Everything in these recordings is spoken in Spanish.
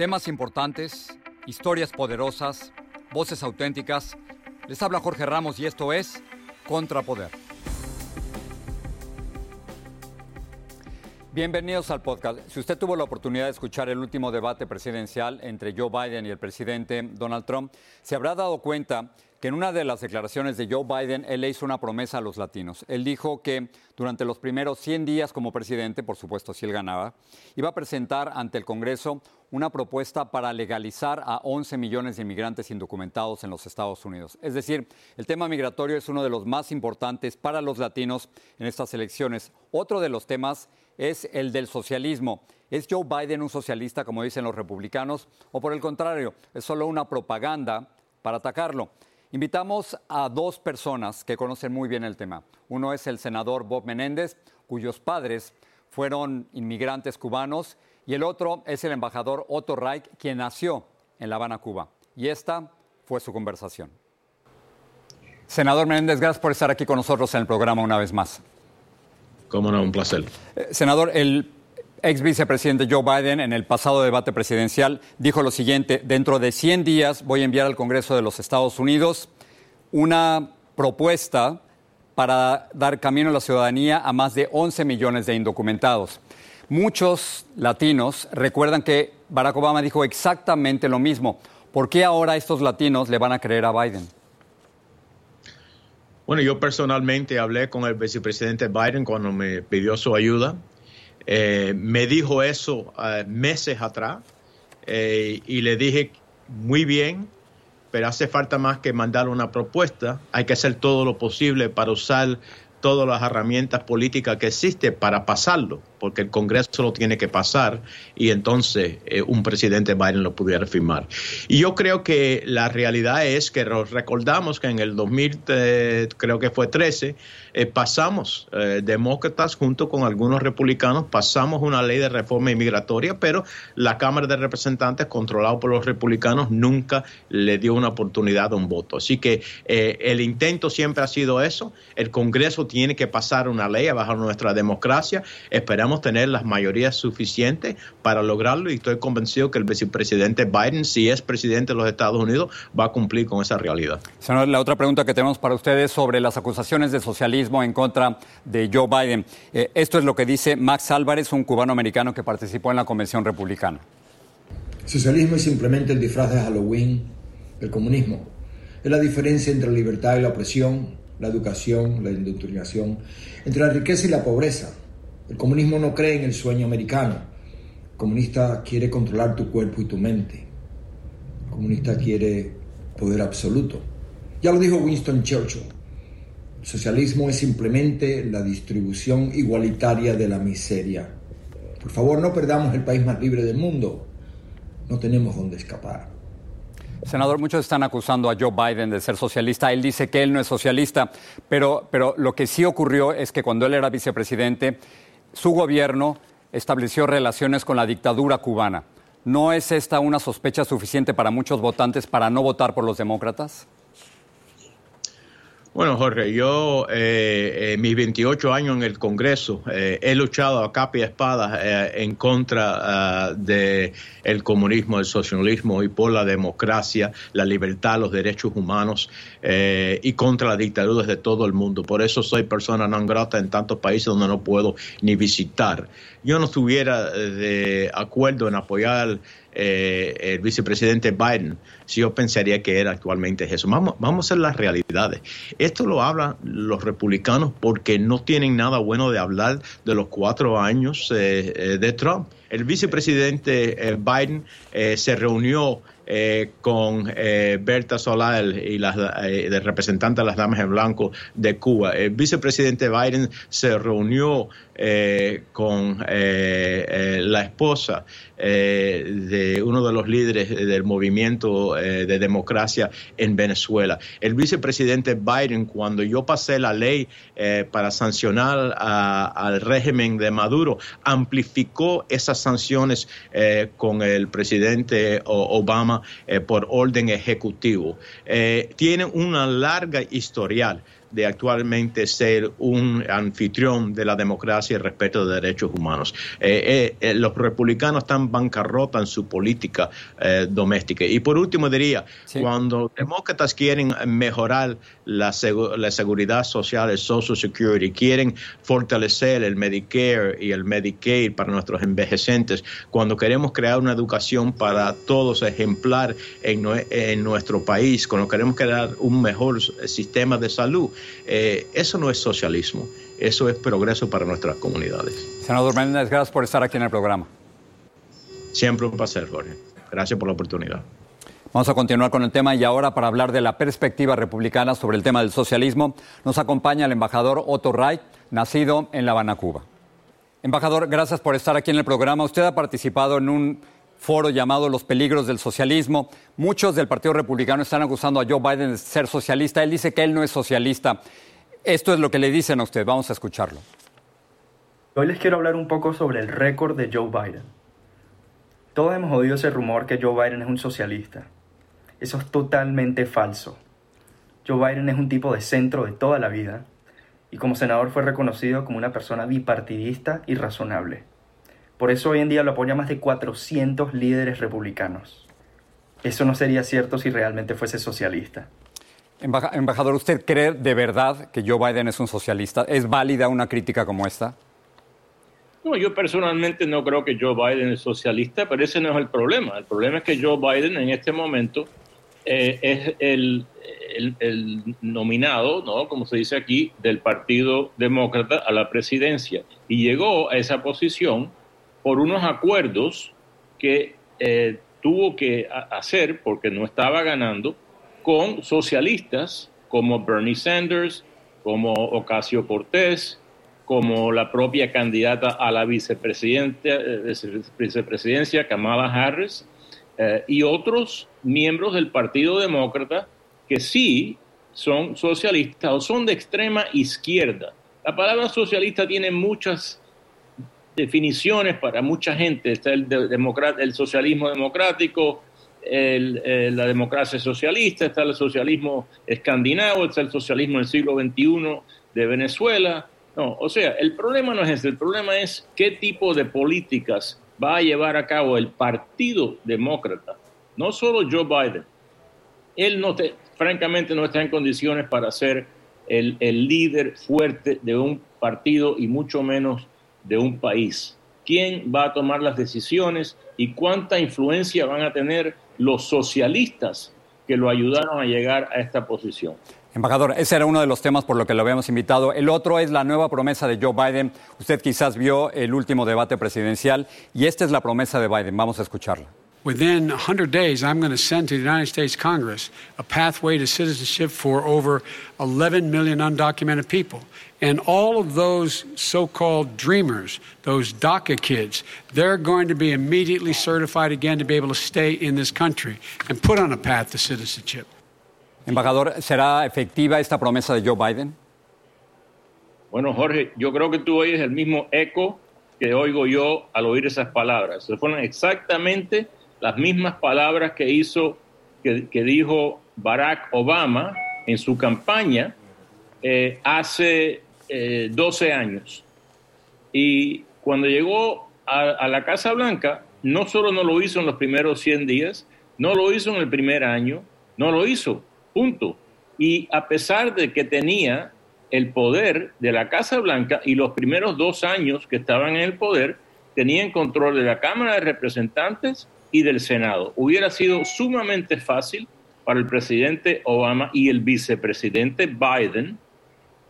Temas importantes, historias poderosas, voces auténticas. Les habla Jorge Ramos y esto es Contrapoder. Bienvenidos al podcast. Si usted tuvo la oportunidad de escuchar el último debate presidencial entre Joe Biden y el presidente Donald Trump, se habrá dado cuenta que en una de las declaraciones de Joe Biden, él le hizo una promesa a los latinos. Él dijo que durante los primeros 100 días como presidente, por supuesto si él ganaba, iba a presentar ante el Congreso una propuesta para legalizar a 11 millones de inmigrantes indocumentados en los Estados Unidos. Es decir, el tema migratorio es uno de los más importantes para los latinos en estas elecciones. Otro de los temas es el del socialismo. ¿Es Joe Biden un socialista, como dicen los republicanos, o por el contrario, es solo una propaganda para atacarlo? Invitamos a dos personas que conocen muy bien el tema. Uno es el senador Bob Menéndez, cuyos padres fueron inmigrantes cubanos, y el otro es el embajador Otto Reich, quien nació en La Habana, Cuba. Y esta fue su conversación. Senador Menéndez, gracias por estar aquí con nosotros en el programa una vez más. Cómo no, un placer. Eh, senador, el ex vicepresidente Joe Biden en el pasado debate presidencial dijo lo siguiente, dentro de 100 días voy a enviar al Congreso de los Estados Unidos una propuesta para dar camino a la ciudadanía a más de 11 millones de indocumentados. Muchos latinos recuerdan que Barack Obama dijo exactamente lo mismo. ¿Por qué ahora estos latinos le van a creer a Biden? Bueno, yo personalmente hablé con el vicepresidente Biden cuando me pidió su ayuda. Eh, me dijo eso eh, meses atrás eh, y le dije, muy bien, pero hace falta más que mandar una propuesta, hay que hacer todo lo posible para usar todas las herramientas políticas que existen para pasarlo porque el Congreso lo tiene que pasar y entonces eh, un presidente Biden lo pudiera firmar. Y yo creo que la realidad es que recordamos que en el 2000, eh, creo que fue 13, eh, pasamos, demócratas junto con algunos republicanos, pasamos una ley de reforma inmigratoria, pero la Cámara de Representantes, controlada por los republicanos, nunca le dio una oportunidad a un voto. Así que el intento siempre ha sido eso. El Congreso tiene que pasar una ley a bajar nuestra democracia. Esperamos tener las mayorías suficientes para lograrlo y estoy convencido que el vicepresidente Biden, si es presidente de los Estados Unidos, va a cumplir con esa realidad. Senador, la otra pregunta que tenemos para ustedes sobre las acusaciones de socialismo en contra de Joe Biden. Eh, esto es lo que dice Max Álvarez, un cubano americano que participó en la Convención Republicana. socialismo es simplemente el disfraz de Halloween del comunismo. Es la diferencia entre la libertad y la opresión, la educación, la indoctrinación, entre la riqueza y la pobreza, el comunismo no cree en el sueño americano. El comunista quiere controlar tu cuerpo y tu mente. El comunista quiere poder absoluto. Ya lo dijo Winston Churchill. El socialismo es simplemente la distribución igualitaria de la miseria. Por favor, no perdamos el país más libre del mundo. No tenemos dónde escapar. Senador, muchos están acusando a Joe Biden de ser socialista. Él dice que él no es socialista, pero, pero lo que sí ocurrió es que cuando él era vicepresidente, su gobierno estableció relaciones con la dictadura cubana. ¿No es esta una sospecha suficiente para muchos votantes para no votar por los demócratas? Bueno, Jorge, yo eh, mis 28 años en el Congreso eh, he luchado a capa y espada eh, en contra uh, de el comunismo, el socialismo y por la democracia, la libertad, los derechos humanos eh, y contra las dictaduras de todo el mundo. Por eso soy persona non grata en tantos países donde no puedo ni visitar. Yo no estuviera de acuerdo en apoyar eh, el vicepresidente Biden, si yo pensaría que era actualmente eso. Vamos, a ver las realidades. Esto lo hablan los republicanos porque no tienen nada bueno de hablar de los cuatro años eh, eh de Trump. El vicepresidente Biden se reunió con Berta Solar y las eh, representante de las damas en blanco de Cuba. El vicepresidente Biden se reunió eh, con la esposa de uno de los líderes del movimiento de democracia en Venezuela. El vicepresidente Biden, cuando yo pasé la ley para sancionar al régimen de Maduro, amplificó esas sanciones con el presidente Obama eh, por orden ejecutivo. Eh, tienen una larga historial de actualmente ser un anfitrión de la democracia y el respeto de derechos humanos. Eh, eh, los republicanos están bancarrota en su política eh, doméstica. Y por último diría, sí. cuando demócratas quieren mejorar la, seg la, seguridad social, el Social Security, quieren fortalecer el Medicare y el Medicaid para nuestros envejecientes, cuando queremos crear una educación para todos ejemplar en, en nuestro país, cuando queremos crear un mejor sistema de salud, eh, eso no es socialismo, eso es progreso para nuestras comunidades. Senador Méndez, gracias por estar aquí en el programa. Siempre un placer, Jorge. Gracias por la oportunidad. Vamos a continuar con el tema y ahora para hablar de la perspectiva republicana sobre el tema del socialismo nos acompaña el embajador Otto Wright, nacido en La Habana, Cuba. Embajador, gracias por estar aquí en el programa. Usted ha participado en un foro llamado Los peligros del socialismo. Muchos del Partido Republicano están acusando a Joe Biden de ser socialista. Él dice que él no es socialista. Esto es lo que le dicen a usted. Vamos a escucharlo. Hoy les quiero hablar un poco sobre el récord de Joe Biden. Todos hemos oído ese rumor que Joe Biden es un socialista. Eso es totalmente falso. Joe Biden es un tipo de centro de toda la vida y como senador fue reconocido como una persona bipartidista y razonable. Por eso hoy en día lo apoya más de 400 líderes republicanos. Eso no sería cierto si realmente fuese socialista. Embajador, ¿usted cree de verdad que Joe Biden es un socialista? ¿Es válida una crítica como esta? No, yo personalmente no creo que Joe Biden es socialista, pero ese no es el problema. El problema es que Joe Biden en este momento eh, es el, el, el, nominado, ¿no? como se dice aquí, del Partido Demócrata a la presidencia. Y llegó a esa posición por unos acuerdos que eh, tuvo que hacer, porque no estaba ganando, con socialistas como Bernie Sanders, como Ocasio Cortés, como la propia candidata a la vicepresidencia, Kamala Harris, eh, y otros miembros del Partido Demócrata que sí son socialistas o son de extrema izquierda. La palabra socialista tiene muchas definiciones para mucha gente. Está el, el socialismo democrático, el, la democracia socialista, está el socialismo escandinavo, está el socialismo del siglo XXI de Venezuela. No, o sea, el problema no es ese, el problema es qué tipo de políticas va a llevar a cabo el Partido Demócrata, no solo Joe Biden. Él no te, francamente no está en condiciones para ser el líder fuerte de un partido y mucho menos de un país. ¿Quién va a tomar las decisiones y cuánta influencia van a tener los socialistas que lo ayudaron a llegar a esta posición? Embajador, ese era uno de los temas por lo que lo habíamos invitado. El otro es la nueva promesa de Joe Biden. Usted quizás vio el último debate presidencial y esta es la promesa de Biden. Vamos a escucharla. Within 100 days, I'm going to send to the United States Congress a pathway to citizenship for over 11 million undocumented people. And all of those so called dreamers, those DACA kids, they're going to be immediately certified again to be able to stay in this country and put on a path to citizenship. Embajador, ¿será efectiva esta promesa de Joe Biden? Bueno, Jorge, yo creo que tú oyes el mismo eco que oigo yo al oír esas palabras. Se Fueron exactamente las mismas palabras que hizo, que, dijo Barack Obama en su campaña eh, hace 12 eh, años. Y cuando llegó a, a, la Casa Blanca, no solo no lo hizo en los primeros 100 días, no lo hizo en el primer año, no lo hizo, punto. Y a pesar de que tenía el poder de la Casa Blanca y los primeros dos años que estaban en el poder, tenían control de la Cámara de Representantes y del Senado. Hubiera sido sumamente fácil para el presidente Obama y el vicepresidente Biden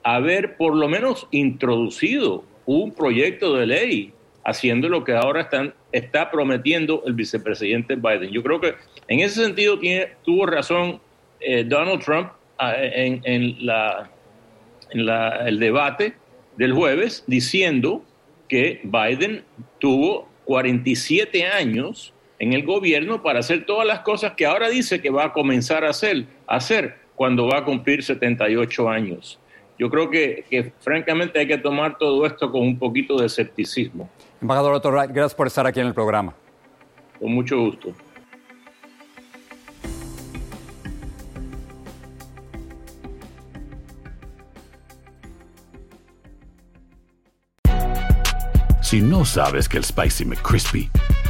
haber por lo menos introducido un proyecto de ley haciendo lo que ahora están, está prometiendo el vicepresidente Biden. Yo creo que en ese sentido tiene, tuvo razón eh, Donald Trump ah, en, el debate del jueves diciendo que Biden tuvo 47 años en el gobierno para hacer todas las cosas que ahora dice que va a comenzar a hacer, a hacer cuando va a cumplir 78 años. Yo creo que, que francamente hay que tomar todo esto con un poquito de escepticismo. Embajador Otto Wright, gracias por estar aquí en el programa. Con mucho gusto. Si no sabes que el Spicy McCrispy